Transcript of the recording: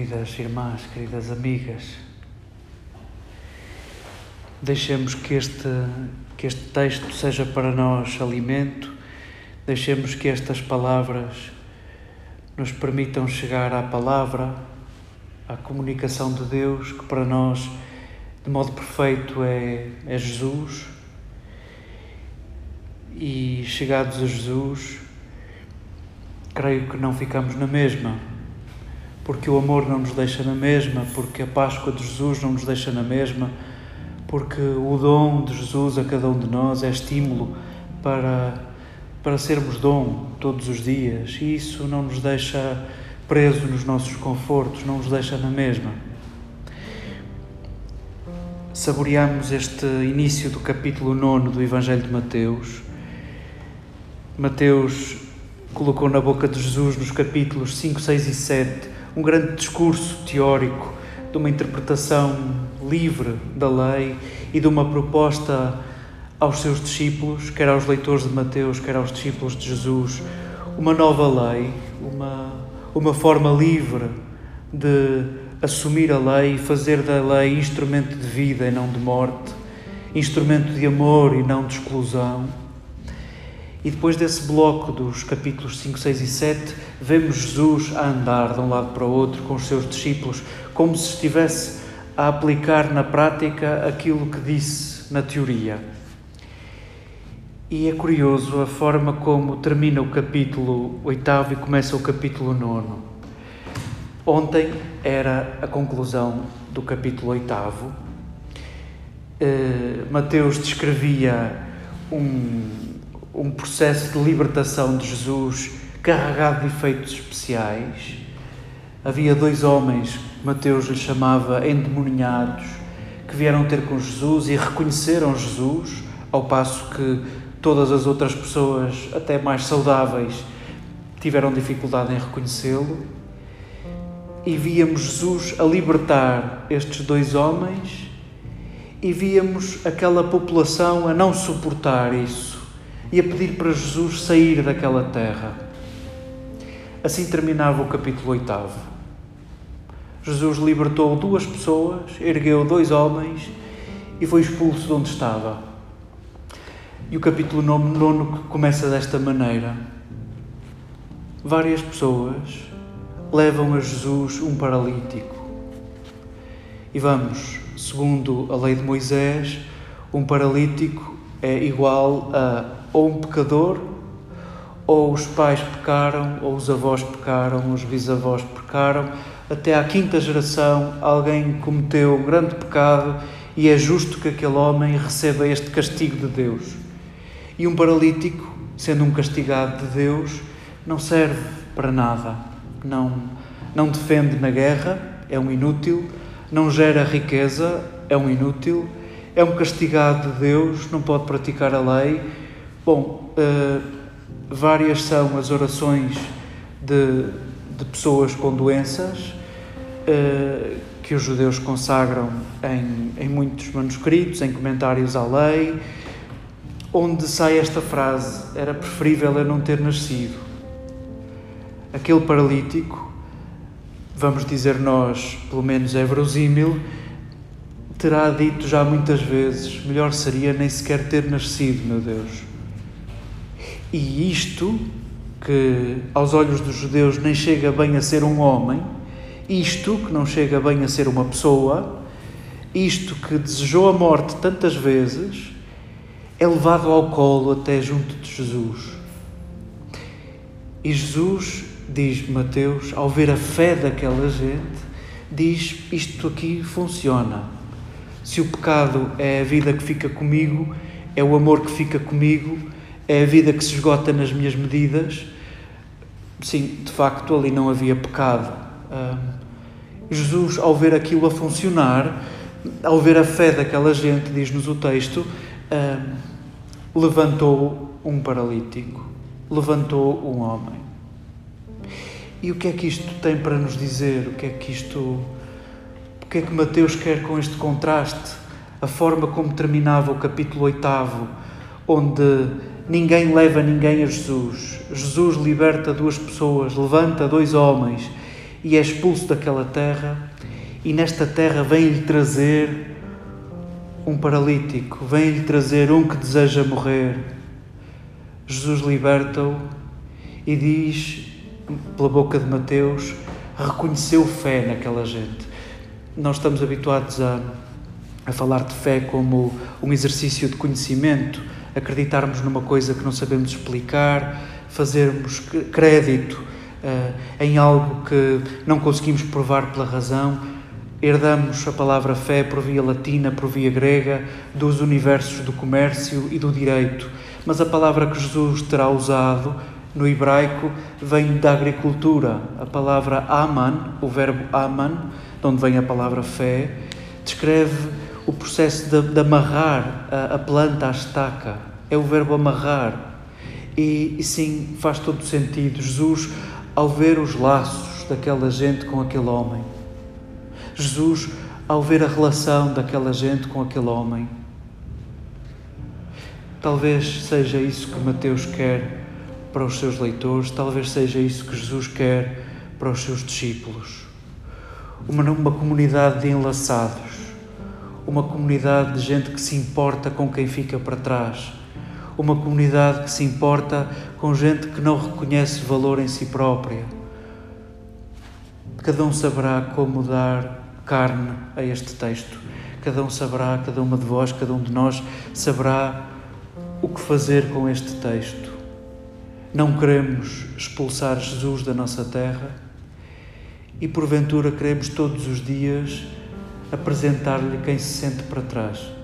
queridas irmãs, queridas amigas, deixemos que este, que este texto seja para nós alimento, deixemos que estas palavras nos permitam chegar à palavra, à comunicação de Deus, que para nós, de modo perfeito, é, é Jesus. E chegados a Jesus, creio que não ficamos na mesma, porque o amor não nos deixa na mesma, porque a Páscoa de Jesus não nos deixa na mesma, porque o dom de Jesus a cada um de nós é estímulo para para sermos dom todos os dias e isso não nos deixa preso nos nossos confortos, não nos deixa na mesma. Saboreamos este início do capítulo 9 do Evangelho de Mateus. Mateus colocou na boca de Jesus, nos capítulos 5, 6 e 7, um grande discurso teórico de uma interpretação livre da lei e de uma proposta aos seus discípulos, quer aos leitores de Mateus, quer aos discípulos de Jesus, uma nova lei, uma, uma forma livre de assumir a lei e fazer da lei instrumento de vida e não de morte, instrumento de amor e não de exclusão. E depois desse bloco dos capítulos 5, 6 e 7, vemos Jesus a andar de um lado para o outro com os seus discípulos, como se estivesse a aplicar na prática aquilo que disse na teoria. E é curioso a forma como termina o capítulo oitavo e começa o capítulo nono. Ontem era a conclusão do capítulo oitavo. Uh, Mateus descrevia um, um processo de libertação de Jesus carregado de efeitos especiais. Havia dois homens, Mateus lhes chamava endemoniados, que vieram ter com Jesus e reconheceram Jesus, ao passo que Todas as outras pessoas, até mais saudáveis, tiveram dificuldade em reconhecê-lo. E víamos Jesus a libertar estes dois homens e víamos aquela população a não suportar isso e a pedir para Jesus sair daquela terra. Assim terminava o capítulo oitavo. Jesus libertou duas pessoas, ergueu dois homens e foi expulso de onde estava. E o capítulo 9 começa desta maneira. Várias pessoas levam a Jesus um paralítico. E vamos, segundo a lei de Moisés, um paralítico é igual a ou um pecador, ou os pais pecaram, ou os avós pecaram, os bisavós pecaram, até à quinta geração alguém cometeu um grande pecado e é justo que aquele homem receba este castigo de Deus. E um paralítico, sendo um castigado de Deus, não serve para nada, não, não defende na guerra, é um inútil, não gera riqueza, é um inútil, é um castigado de Deus, não pode praticar a lei. Bom, uh, várias são as orações de, de pessoas com doenças uh, que os judeus consagram em, em muitos manuscritos, em comentários à lei onde sai esta frase: era preferível eu não ter nascido. Aquele paralítico, vamos dizer nós, pelo menos é verosímil, terá dito já muitas vezes: melhor seria nem sequer ter nascido, meu Deus. E isto, que aos olhos dos judeus nem chega bem a ser um homem, isto que não chega bem a ser uma pessoa, isto que desejou a morte tantas vezes, é levado ao colo até junto de Jesus. E Jesus, diz Mateus, ao ver a fé daquela gente, diz: Isto aqui funciona. Se o pecado é a vida que fica comigo, é o amor que fica comigo, é a vida que se esgota nas minhas medidas. Sim, de facto, ali não havia pecado. Jesus, ao ver aquilo a funcionar, ao ver a fé daquela gente, diz-nos o texto, levantou um paralítico, levantou um homem. E o que é que isto tem para nos dizer? O que é que isto. O que é que Mateus quer com este contraste? A forma como terminava o capítulo 8, onde ninguém leva ninguém a Jesus. Jesus liberta duas pessoas, levanta dois homens e é expulso daquela terra, e nesta terra vem-lhe trazer um paralítico, vem-lhe trazer um que deseja morrer. Jesus liberta-o e diz, pela boca de Mateus, reconheceu fé naquela gente. Nós estamos habituados a, a falar de fé como um exercício de conhecimento, acreditarmos numa coisa que não sabemos explicar, fazermos crédito uh, em algo que não conseguimos provar pela razão. Herdamos a palavra fé por via latina, por via grega, dos universos do comércio e do direito. Mas a palavra que Jesus terá usado no hebraico vem da agricultura. A palavra aman, o verbo aman, de onde vem a palavra fé, descreve o processo de, de amarrar a, a, planta à estaca. É o verbo amarrar. E, e sim, faz todo sentido. Jesus, ao ver os laços daquela gente com aquele homem, Jesus, ao ver a relação daquela gente com aquele homem, talvez seja isso que Mateus quer para os seus leitores, talvez seja isso que Jesus quer para os seus discípulos. Uma, uma comunidade de enlaçados, uma comunidade de gente que se importa com quem fica para trás, uma comunidade que se importa com gente que não reconhece valor em si própria. Cada um saberá como dar carne a este texto. Cada um saberá, cada uma de vós, cada um de nós saberá o que fazer com este texto. Não queremos expulsar Jesus da nossa terra e, porventura, queremos todos os dias apresentar-lhe quem se sente para trás